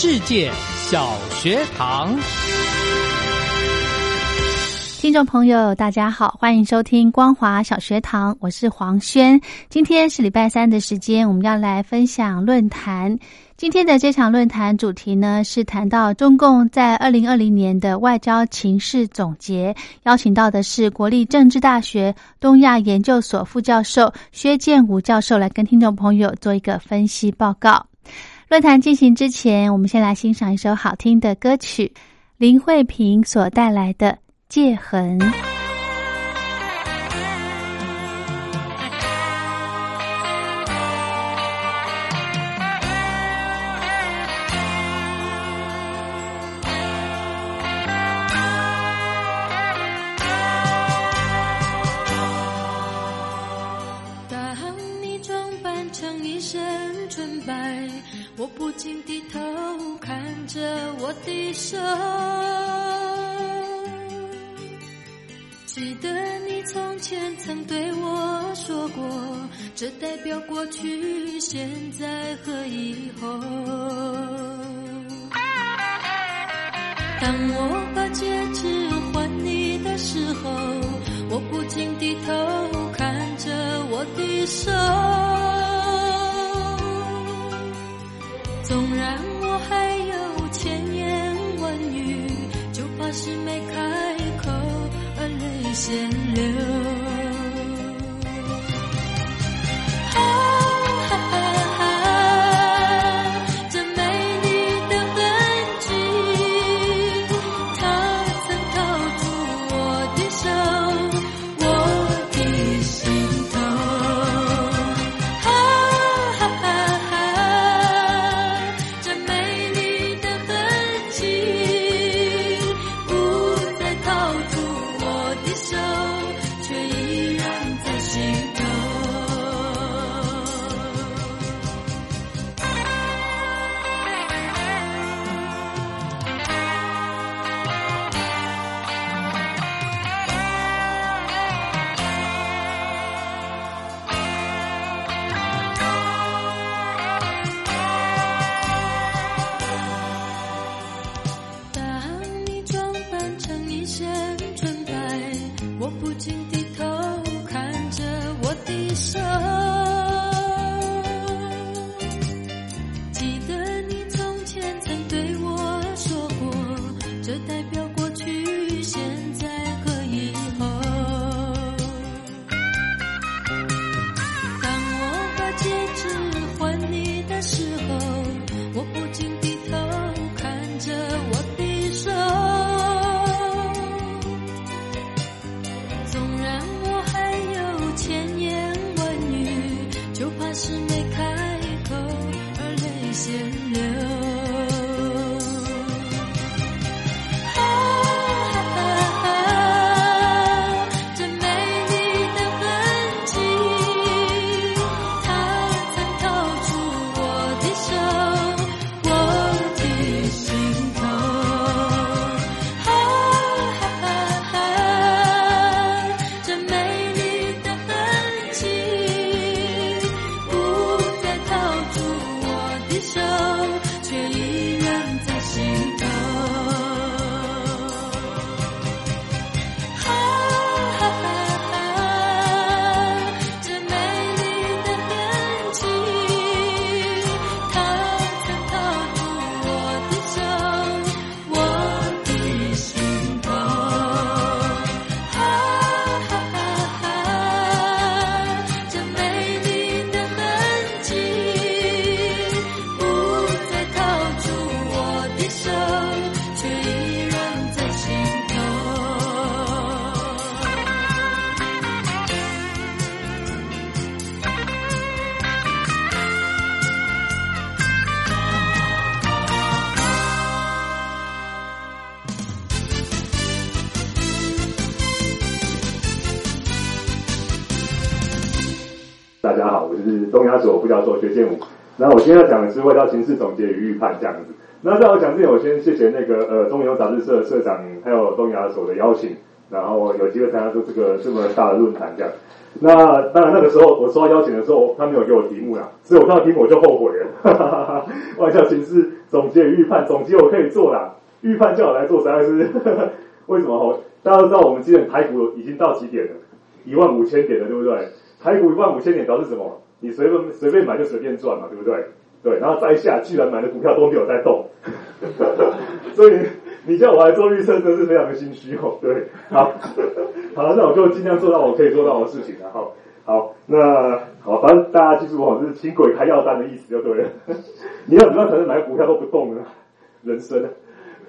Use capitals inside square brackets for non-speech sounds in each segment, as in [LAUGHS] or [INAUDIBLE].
世界小学堂，听众朋友，大家好，欢迎收听光华小学堂，我是黄轩。今天是礼拜三的时间，我们要来分享论坛。今天的这场论坛主题呢，是谈到中共在二零二零年的外交情势总结，邀请到的是国立政治大学东亚研究所副教授薛建武教授来跟听众朋友做一个分析报告。论坛进行之前，我们先来欣赏一首好听的歌曲，林慧萍所带来的《戒痕》。装扮成一身纯白，我不禁低头看着我的手。记得你从前曾对我说过，这代表过去、现在和以后。当我把戒指还你的时候，我不禁低头我的手。纵然我还有千言万语，就怕是没开口而泪先流。这代表过去、现这一秒。东亚所副教授薛建武。那我今天要讲的是外交形势总结与预判这样子。那在我讲之前，我先谢谢那个呃中油杂志社社长还有东亚所的邀请，然后有机会参加出这个这么大的论坛这样。那当然那个时候我收到邀请的时候，他没有给我题目啦，所以我看到题目我就后悔了。[LAUGHS] 外交形势总结与预判，总结我可以做啦，预判叫我来做实在是 [LAUGHS] 为什么？大家都知道我们今天台股已经到几点了？一万五千点了，对不对？台股一万五千点表示什么？你随便随便买就随便赚嘛，对不对？对，然后再下，居然买的股票都没有在动，[LAUGHS] 所以你叫我来做预测，真是非常的心虚哦。对，好，好，那我就尽量做到我可以做到的事情，然后好，那好，反正大家记住哦，就是请鬼开药单的意思就对了。[LAUGHS] 你要怎么样才能买股票都不动呢？人生。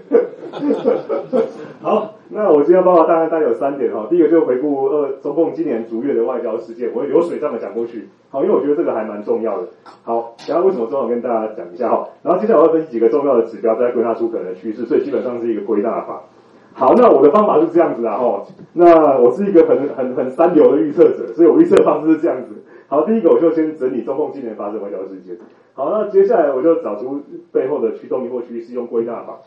[LAUGHS] 好，那我今天报告大概大概有三点哈。第一个就回顾呃中共今年逐月的外交事件，我会流水账的讲过去。好，因为我觉得这个还蛮重要的。好，然后为什么重要跟大家讲一下哈。然后接下来我要分析几个重要的指标，再归纳出可能的趋势，所以基本上是一个归纳法。好，那我的方法是这样子的哈。那我是一个很很很三流的预测者，所以我预测方式是这样子。好，第一个我就先整理中共今年发生外交事件。好，那接下来我就找出背后的驱动力或趋势，用归纳法。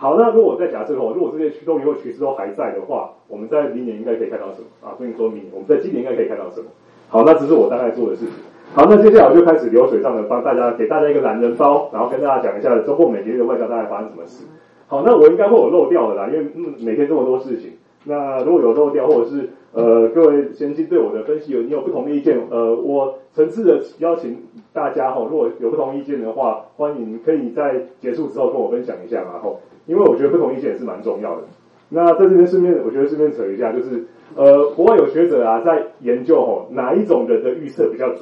好，那如果我再假设哦，如果这些驱动力或趋势都还在的话，我们在明年应该可以看到什么啊？所以说明年我们在今年应该可以看到什么？好，那这是我大概做的事情。好，那接下来我就开始流水账的帮大家给大家一个懒人包，然后跟大家讲一下中共每个月的外交大概发生什么事。好，那我应该会有漏掉的啦，因为每天这么多事情。那如果有漏掉，或者是呃各位先进对我的分析有你有不同的意见，呃我诚挚的邀请大家哈，如果有不同意见的话，欢迎可以在结束之后跟我分享一下嘛吼。因为我觉得不同意见也是蛮重要的。那在这边顺便，我觉得顺便扯一下，就是呃，国外有学者啊在研究吼哪一种人的预测比较准，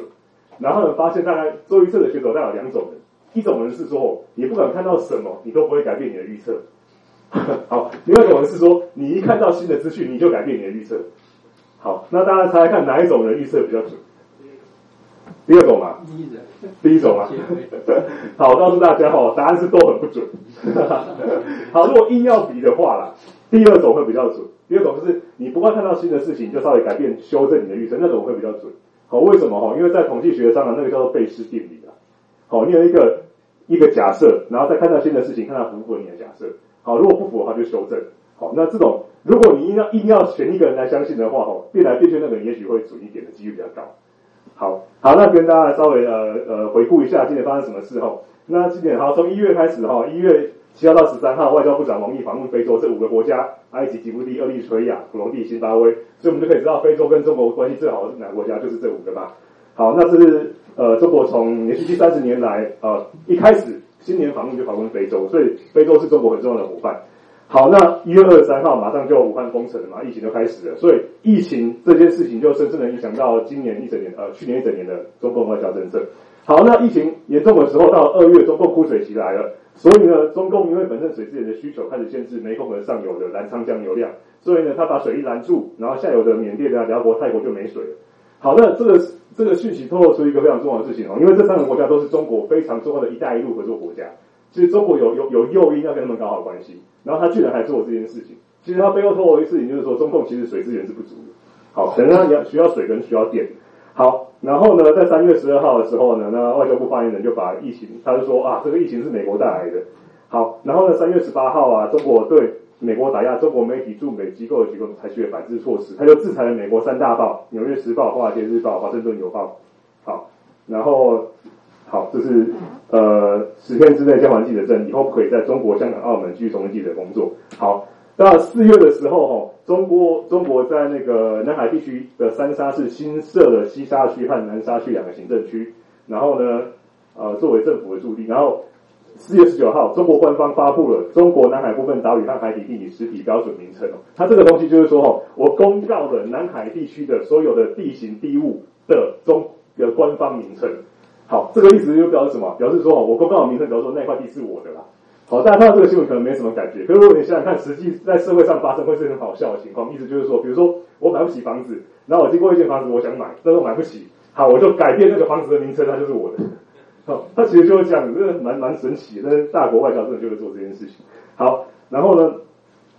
然后呢发现大概做预测的学者大概有两种人，一种人是说你不管看到什么，你都不会改变你的预测。[LAUGHS] 好，另外一种人是说你一看到新的资讯，你就改变你的预测。好，那大家猜猜看哪一种人预测比较准？第二种嘛，第一种嘛，好，告诉大家哈，答案是都很不准。[LAUGHS] 好，如果硬要比的话啦，第二种会比较准。第二种就是你不光看到新的事情，就稍微改变、修正你的预测，那种会比较准。好，为什么哈？因为在统计学上呢，那个叫做贝氏定理啊。好，你有一个一个假设，然后再看到新的事情，看它符不符合你的假设。好，如果不符合，就修正。好，那这种如果你硬要硬要选一个人来相信的话，哦，变来变去那个人也许会准一点的几率比较高。好好，那跟大家稍微呃呃回顾一下今年发生什么事哈。那今年好，从一月开始哈，一月七号到十三号，外交部长王毅访问非洲这五个国家：埃及、吉布地、厄立垂亚、普隆地、辛巴威。所以我们就可以知道，非洲跟中国关系最好的哪个国家？就是这五个嘛。好，那这是呃中国从连续第三十年来呃一开始新年访问就访问非洲，所以非洲是中国很重要的伙伴。好，那一月二十三号马上就武汉封城了嘛，疫情就开始了，所以疫情这件事情就深深的影响到今年一整年，呃，去年一整年的中共外交政策。好，那疫情严重的时候，到二月中共枯水期来了，所以呢，中共因为本身水资源的需求，开始限制湄公河上游的澜沧江流量，所以呢，他把水一拦住，然后下游的缅甸啊、辽国、泰国就没水了。好，那这个这个讯息透露出一个非常重要的事情哦，因为这三个国家都是中国非常重要的一带一路合作国家。其实中国有有有诱因要跟他们搞好关系，然后他居然还做这件事情。其实他背后透露的事情就是说，中共其实水资源是不足的。好，可能他要需要水跟需要电。好，然后呢，在三月十二号的时候呢，那外交部发言人就把疫情，他就说啊，这个疫情是美国带来的。好，然后呢，三月十八号啊，中国对美国打压，中国媒体驻美机构的举动采取了反制措施，他就制裁了美国三大报：纽约时报、华尔街日报、华盛顿邮报。好，然后。好，这是呃十天之内交还记者证，以后可以在中国、香港、澳门继续从事记者工作。好，那四月的时候，哈，中国中国在那个南海地区的三沙市新设了西沙区和南沙区两个行政区，然后呢，呃，作为政府的驻地。然后四月十九号，中国官方发布了中国南海部分岛屿和海底地理实体标准名称哦。它这个东西就是说，哦，我公告了南海地区的所有的地形地物的中的官方名称。好，这个意思就表示什么？表示说，我公告的名称，比如说那块地是我的啦。好，大家看到这个新闻可能没什么感觉，可是如果你想想看，实际在社会上发生会是很好笑的情况。意思就是说，比如说我买不起房子，然后我经过一间房子，我想买，但是我买不起，好，我就改变那个房子的名称，它就是我的。好，它其实就是这样子，这蛮蛮神奇的。大国外交真的就会做这件事情。好，然后呢，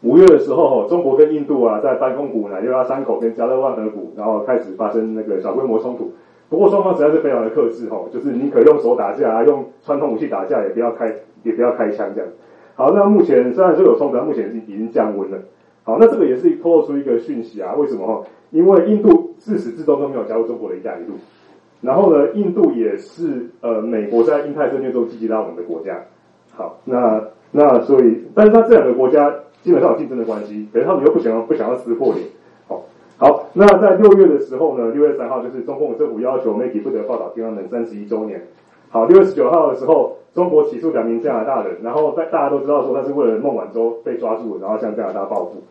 五月的时候，中国跟印度啊，在班公谷、乃六拉山口跟加勒万河谷，然后开始发生那个小规模冲突。不过双方实在是非常的克制，哈，就是宁可用手打架，用传统武器打架，也不要开，也不要开枪这样。好，那目前虽然说有冲突，但目前已经降温了。好，那这个也是透露出一个讯息啊，为什么哈？因为印度自始至终都没有加入中国的一带一路，然后呢，印度也是呃美国在印太战略中积极拉拢的国家。好，那那所以，但是他这两个国家基本上有竞争的关系，可是他们又不想要不想要撕破脸。好，那在六月的时候呢，六月三号就是中共政府要求媒体不得报道天安门三十一周年。好，六月十九号的时候，中国起诉两名加拿大人，然后在大家都知道说他是为了孟晚舟被抓住，然后向加拿大报复。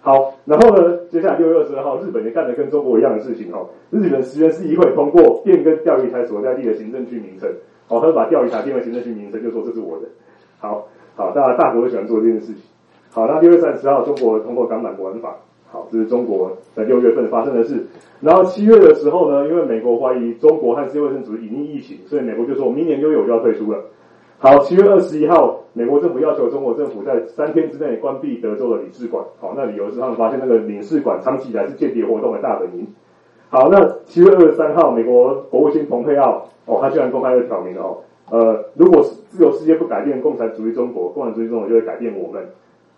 好，然后呢，接下来六月二十二号，日本也干了跟中国一样的事情哈，日本十元市议会通过变更钓鱼台所在地的行政区名称，好，他就把钓鱼台变为行政区名称，就说这是我的。好，好，大家大国都喜欢做这件事情。好，那六月三十号，中国通过港版国安法。好，这是中国在六月份发生的事。然后七月的时候呢，因为美国怀疑中国和世界卫生组织隐匿疫情，所以美国就说明年六月我就要退出了。好，七月二十一号，美国政府要求中国政府在三天之内关闭德州的领事馆。好，那理由是他们发现那个领事馆长期以来是间谍活动的大本营。好，那七月二十三号，美国国务卿蓬佩奥哦，他居然公开的挑明了哦，呃，如果自由世界不改变共产主义中国，共产主义中国就会改变我们。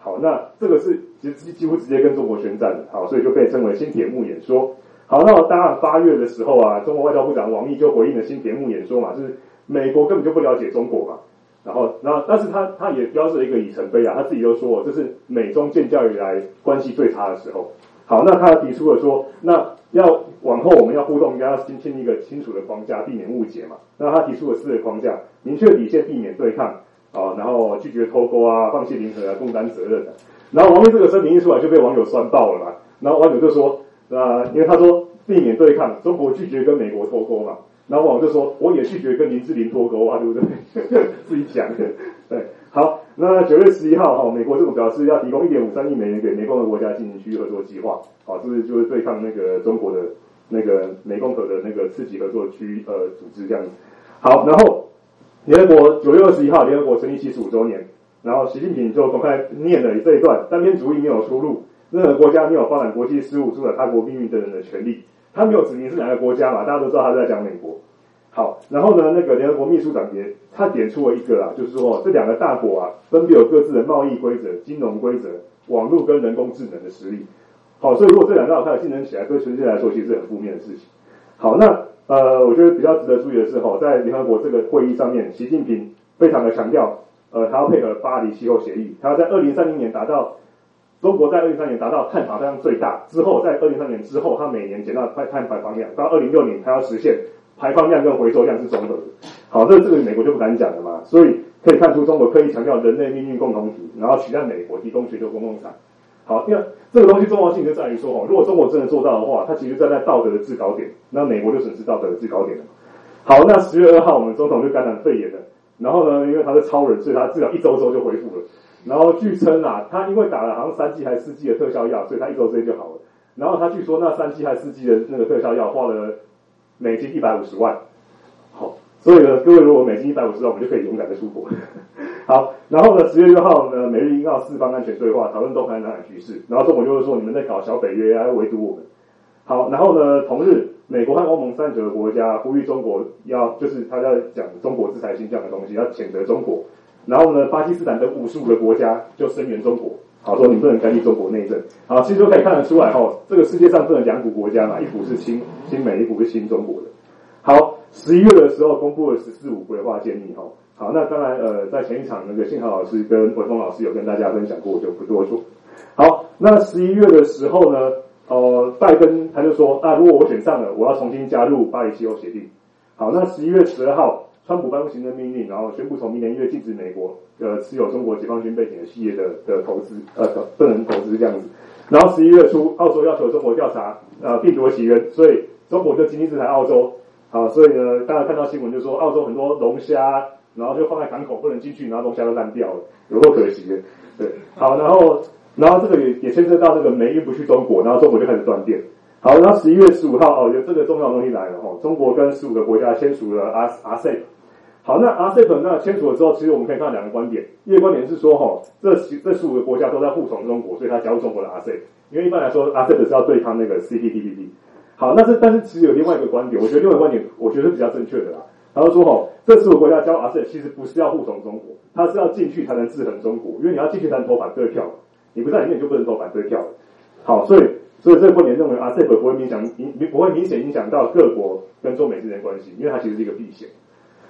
好，那这个是其实几乎直接跟中国宣战的，好，所以就被称为新铁幕演说。好，那当然八月的时候啊，中国外交部长王毅就回应了新铁幕演说嘛，就是美国根本就不了解中国嘛，然后，然后，但是他他也标志了一个里程碑啊，他自己就说这是美中建交以来关系最差的时候。好，那他提出了说，那要往后我们要互动，应该要先建立一个清楚的框架，避免误解嘛。那他提出了四个框架，明确底线，避免对抗。啊，然后拒绝脱钩啊，放弃零和啊，共担责任的。然后王毅这个声明一出来，就被网友酸爆了嘛。然后网友就说，啊，因为他说避免对抗，中国拒绝跟美国脱钩嘛。然后网友就说，我也拒绝跟林志玲脱钩啊，对不对？[LAUGHS] 自己讲的。对，好，那九月十一号，哈，美国政府表示要提供一点五三亿美元给湄公河国家进行区域合作计划。好，这是就是对抗那个中国的那个湄公河的那个刺激合作区呃组织这样子。好，然后。联合国九月二十一号，联合国成立七十五周年，然后习近平就公开念了这一段：单边主义没有出路，任何国家没有发展国际事务、主宰他国命运的人的权利。他没有指明是哪个国家嘛？大家都知道他在讲美国。好，然后呢，那个联合国秘书长也他点出了一个啊，就是说这两个大国啊，分别有各自的贸易规则、金融规则、网络跟人工智能的实力。好，所以如果这两个大国开始竞争起来，对全世界来说其实是很负面的事情。好，那。呃，我觉得比较值得注意的是，哈，在联合国这个会议上面，习近平非常的强调，呃，他要配合巴黎气候协议，他要在二零三零年达到中国在二零三年达到碳排放量最大之后，在二零三年之后，他每年减到碳碳排放量，到二零六年他要实现排放量跟回收量是中和的。好，这这个美国就不敢讲了嘛，所以可以看出中国刻意强调人类命运共同体，然后取代美国提供全球公共产。好，因为这个东西重要性就在于说，哈，如果中国真的做到的话，它其实站在道德的制高点，那美国就损失道德的制高点了。好，那十月二号，我们总统就感染肺炎了，然后呢，因为他是超人，所以他至少一周之后就恢复了。然后据称啊，他因为打了好像三剂还是四剂的特效药，所以他一周之内就好了。然后他据说那三剂还是四剂的那个特效药花了美金一百五十万。好，所以呢，各位如果美金一百五十万，我们就可以勇敢的出国。好，然后呢？十月六号呢？美日英澳四方安全对话，讨论东海南海局势。然后中国就是说，你们在搞小北约，要围堵我们。好，然后呢？同日，美国和欧盟三九个国家呼吁中国要，就是他在讲中国制裁新疆的东西，要谴责中国。然后呢？巴基斯坦等五十五个国家就声援中国，好说你不能干预中国内政。好，其实都可以看得出来，哦，这个世界上分了两股国家嘛，一股是亲亲美，一股是亲中国的。好，十一月的时候公布了“十四五”规划建议，哈。好，那当然，呃，在前一场那个信豪老师跟文峰老师有跟大家分享过，我就不多说。好，那十一月的时候呢，呃，拜登他就说，啊，如果我选上了，我要重新加入巴黎气候协定。好，那十一月十二号，川普颁布行政命令，然后宣布从明年一月禁止美国呃持有中国解放军背景的企业的的投资，呃，不能投资这样子。然后十一月初，澳洲要求中国调查呃病毒的起源，所以中国就经济制裁澳洲。好，所以呢，大家看到新闻就说，澳洲很多龙虾。然后就放在港口不能进去，然后龙虾都烂掉了，有多可惜的。对，好，然后然后这个也也牵涉到这个煤运不去中国，然后中国就开始断电。好，那十一月十五号哦，有这个重要的东西来了哦，中国跟十五个国家签署了 R RCEP。好，那 RCEP 那签署了之后，其实我们可以看到两个观点，一个观点是说哈，这十这十五个国家都在护从中国，所以他加入中国的 RCEP。因为一般来说，RCEP 是要对抗那个 CPTPP。好，那这但是其实有另外一个观点，我觉得另外一个观点，我觉得是比较正确的啦。他就说哈，这十五个国家加入 RCEP 其实不是要护从中国，他是要进去才能制衡中国，因为你要进去才能投反对票，你不在里面你就不能投反对票。好，所以所以这个观点认为 RCEP 不会影响影不会明显影响到各国跟中美之间的关系，因为它其实是一个避险。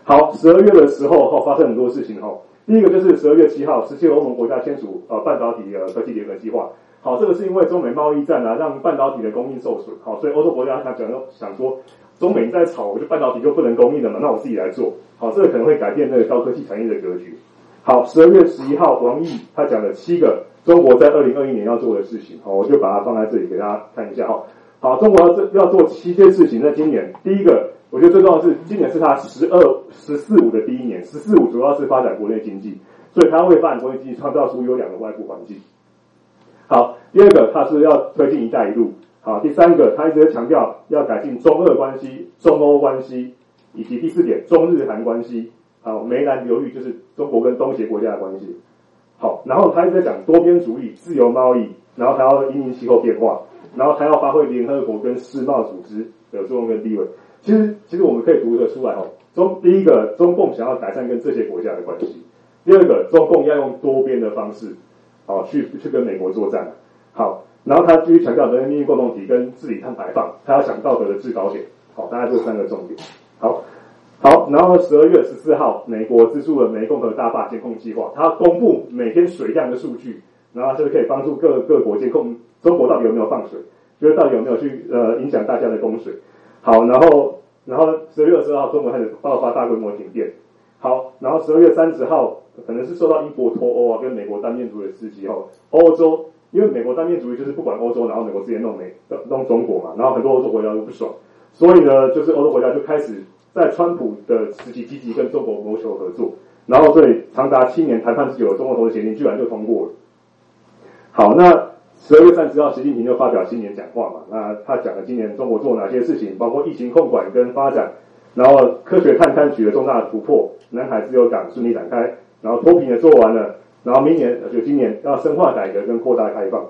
好，十二月的时候哈发生很多事情哈，第一个就是十二月七号，十七欧盟国家签署呃半导体呃科技联合计划。好，这个是因为中美贸易战啊，让半导体的供应受损。好，所以欧洲国家他讲想说，中美在吵，我就半导体就不能供应了嘛，那我自己来做。好，这个可能会改变那个高科技产业的格局。好，十二月十一号，王毅他讲了七个中国在二零二一年要做的事情。好，我就把它放在这里给大家看一下哈。好，中国要这要做七件事情。在今年，第一个，我觉得最重要是，今年是他十二十四五的第一年。十四五主要是发展国内经济，所以他会发展国内经济，创造出优良的外部环境。好，第二个，他是要推进“一带一路”。好，第三个，他一直在强调要改进中俄关系、中欧关系，以及第四点，中日韩关系。好，梅兰流域就是中国跟东协国家的关系。好，然后他一直在讲多边主义、自由贸易，然后还要因应气候变化，然后还要发挥联合国跟世贸组织的作用跟地位。其实，其实我们可以读得出来哦。中第一个，中共想要改善跟这些国家的关系；第二个，中共要用多边的方式。好，去去跟美国作战。好，然后他继续强调人民命运共同体跟治理碳排放，他要想道德的制高点。好，大概这三个重点。好，好，然后十二月十四号，美国资助了湄公河大坝监控计划，他公布每天水量的数据，然后这个可以帮助各各国监控中国到底有没有放水，就是到底有没有去呃影响大家的供水。好，然后然后十二月二十号，中国开始爆发大规模停电。好，然后十二月三十号。可能是受到英国脱欧啊，跟美国单面主的刺激后，欧洲因为美国单面主义就是不管欧洲，然后美国直接弄美弄中国嘛，然后很多欧洲国家都不爽，所以呢，就是欧洲国家就开始在川普的时期积极跟中国谋求合作，然后这里长达七年谈判之久的中国投资协定居然就通过了。好，那十二月三十号，习近平就发表新年讲话嘛，那他讲了今年中国做哪些事情，包括疫情控管跟发展，然后科学探勘取得重大的突破，南海自由港顺利展开。然后脱贫也做完了，然后明年就今年要深化改革跟扩大开放。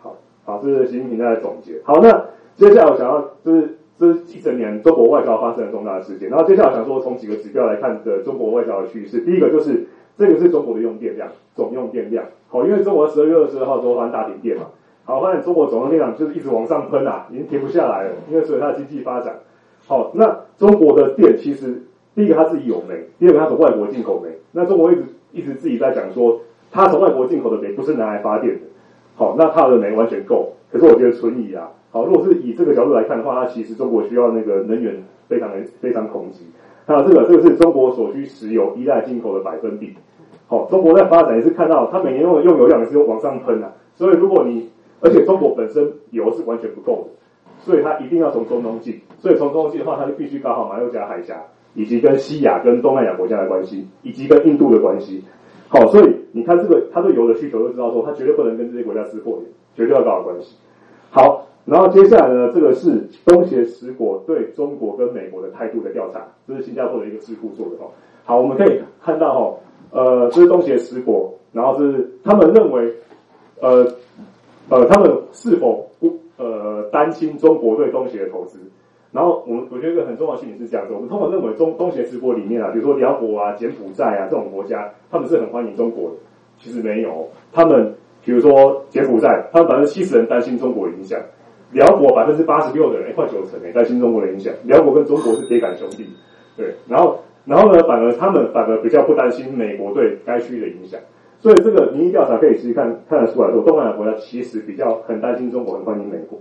好，好，这是习近平在总结。好，那接下来我想要就是这是一整年中国外交发生的重大的事件。然后接下来想说从几个指标来看的中国外交的趋势。第一个就是这个是中国的用电量，总用电量。好，因为中国十二月二十二号之后发大停电嘛。好，发现中国总用电量就是一直往上喷啊，已经停不下来了，因为随着它的经济发展。好，那中国的电其实。第一个，它自己有煤；第二个，它从外国进口煤。那中国一直一直自己在讲说，它从外国进口的煤不是拿来发电的。好，那它的煤完全够。可是我觉得存疑啊。好，如果是以这个角度来看的话，它其实中国需要那个能源非常的非常恐急。还有这个，这个是中国所需石油依赖进口的百分比。好，中国在发展也是看到它每年用的用油量也是往上喷啊。所以如果你，而且中国本身油是完全不够的，所以它一定要从中东进。所以从中东进的话，它就必须搞好马六甲海峡。以及跟西亚、跟东南亚国家的关系，以及跟印度的关系，好，所以你看这个，他对油的需求就知道说，他绝对不能跟这些国家撕破脸，绝对要搞好关系。好，然后接下来呢，这个是东协十国对中国跟美国的态度的调查，这是新加坡的一个智库做的哦。好，我们可以看到哈，呃，这是东协十国，然后是他们认为，呃，呃，他们是否不呃担心中国对东协的投资？然后我我觉得一个很重要的信息是这样子，我们通常认为中东协十国里面啊，比如说辽国啊、柬埔寨啊这种国家，他们是很欢迎中国的。其实没有，他们比如说柬埔寨，他们百分之七十人担心中国的影响；辽国百分之八十六的人，快九成诶担心中国的影响。辽国跟中国是铁杆兄弟，对。然后然后呢，反而他们反而比较不担心美国对该区域的影响。所以这个民意调查可以其实看看得出来，说东南亚国家其实比较很担心中国，很欢迎美国。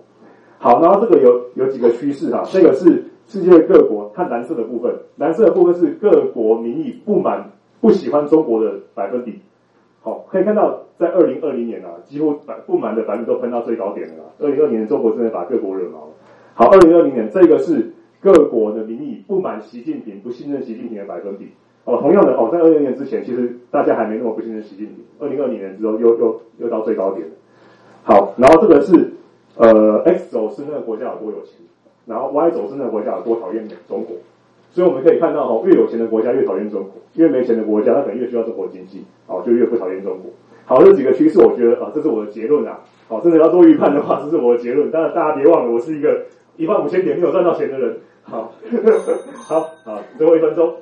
好，然后这个有有几个趋势哈，这个是世界各国看蓝色的部分，蓝色的部分是各国民意不满不喜欢中国的百分比。好，可以看到在二零二零年啊，几乎百不满的百分都喷到最高点了。二零二零年中国真的把各国惹毛了。好，二零二零年这个是各国的民意不满习近平、不信任习近平的百分比。哦，同样的哦，在二零年之前，其实大家还没那么不信任习近平。二零二零年之后，又又又到最高点了。好，然后这个是呃 X 轴是那个国家有多有钱，然后 Y 轴是那个国家有多讨厌中国。所以我们可以看到哦，越有钱的国家越讨厌中国，越没钱的国家，它可能越需要中国经济，哦，就越不讨厌中国。好，这几个趋势，我觉得啊，这是我的结论啊。好，真的要做预判的话，[LAUGHS] 这是我的结论。当然，大家别忘了，我是一个一万五千点没有赚到钱的人。好，[LAUGHS] 好，好，最后一分钟。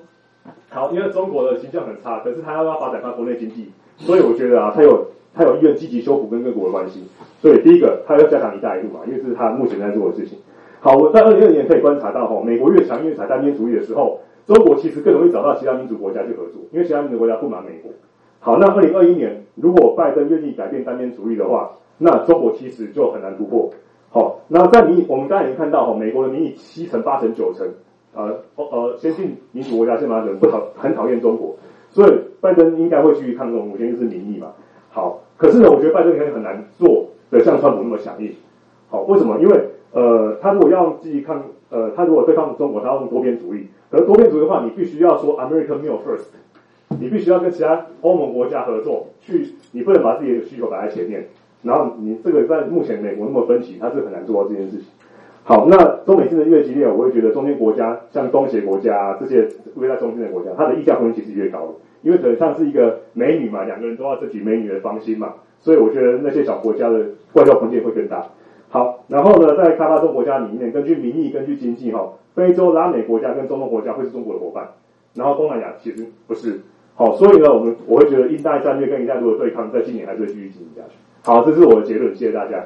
好，因为中国的形象很差，可是他要要发展他国内经济，所以我觉得啊，他有他有意愿积极修复跟各国的关系。所以第一个，他要加强一带一路嘛，因为这是他目前在做的事情。好，我在二零二零年可以观察到哈，美国越强越采单边主义的时候，中国其实更容易找到其他民主国家去合作，因为其他民主国家不满美国。好，那二零二一年如果拜登愿意改变单边主义的话，那中国其实就很难突破。好，那在民我们刚才已经看到哈，美国的民意七成、八成、九成，呃呃，先进民主国家先把人不讨很讨厌中国，所以拜登应该会去抗中，首先就是民意嘛。好，可是呢，我觉得拜登可能很难做的像川普那么强硬。好，为什么？因为呃，他如果要积极抗，呃，他如果对抗中国，他要用多边主义。可是多边主义的话，你必须要说 America meal first。你必须要跟其他欧盟国家合作，去你不能把自己的需求摆在前面，然后你这个在目前美国那么分歧，他是很难做到这件事情。好，那中美竞争越激烈，我会觉得中间国家像东协国家这些位在中间的国家，它的溢价空间其实越高的，因为可能像是一个美女嘛，两个人都要争取美女的芳心嘛，所以我觉得那些小国家的外交空间会更大。好，然后呢，在开发中国家里面，根据民意，根据经济，哈，非洲、拉美国家跟中东国家会是中国的伙伴，然后东南亚其实不是。好，所以呢，我们我会觉得印代战略跟一带一路的对抗，在今年还是会继续进行下去。好，这是我的结论，谢谢大家。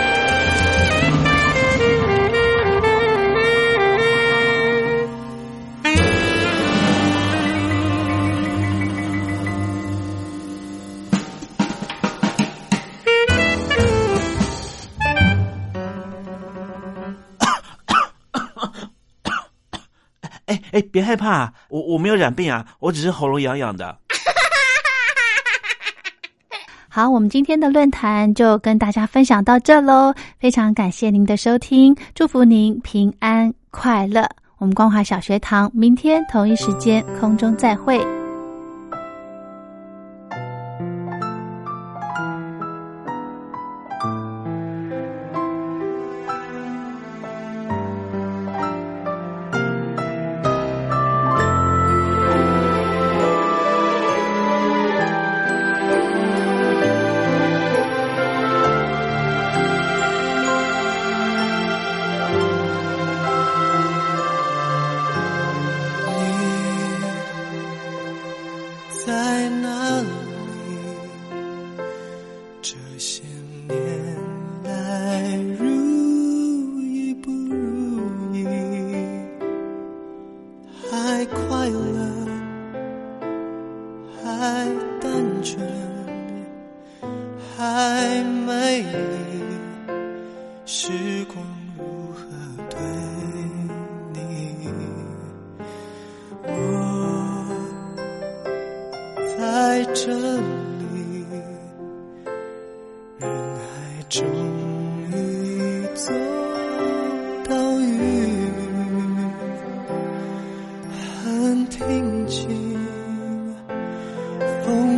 哎，别害怕，我我没有染病啊，我只是喉咙痒痒的。[LAUGHS] 好，我们今天的论坛就跟大家分享到这喽，非常感谢您的收听，祝福您平安快乐。我们光华小学堂明天同一时间空中再会。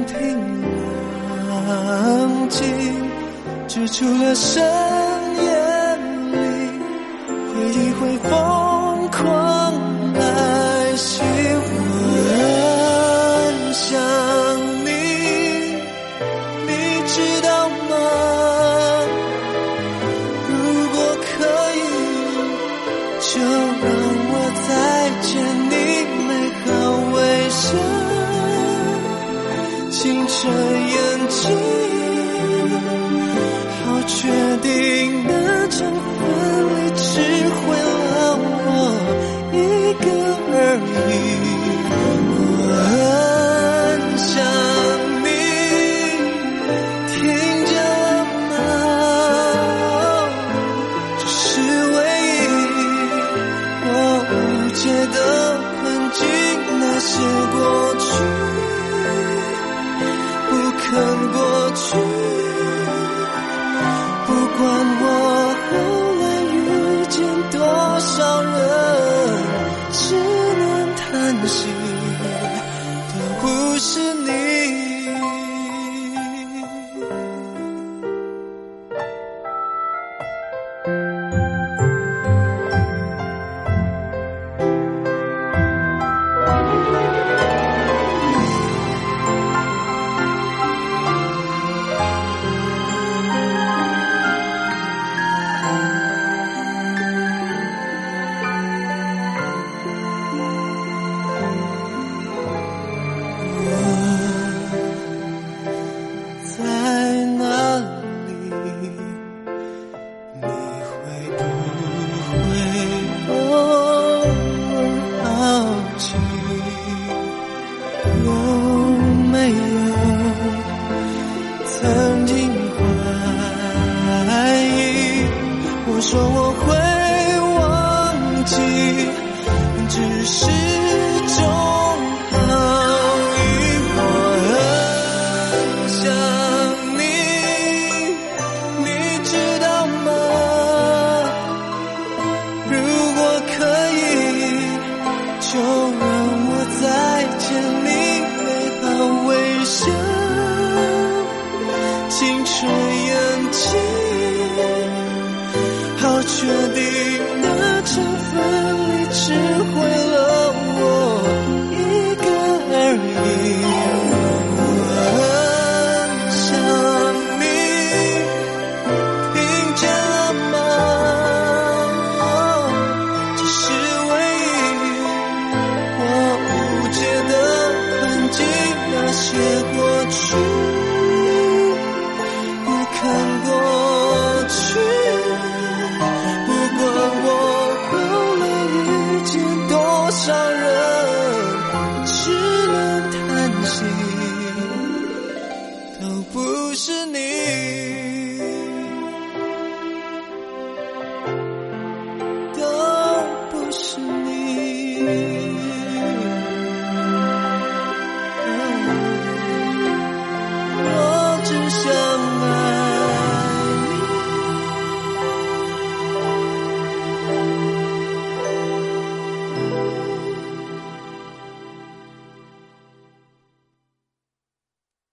听冷静只出了声看过去。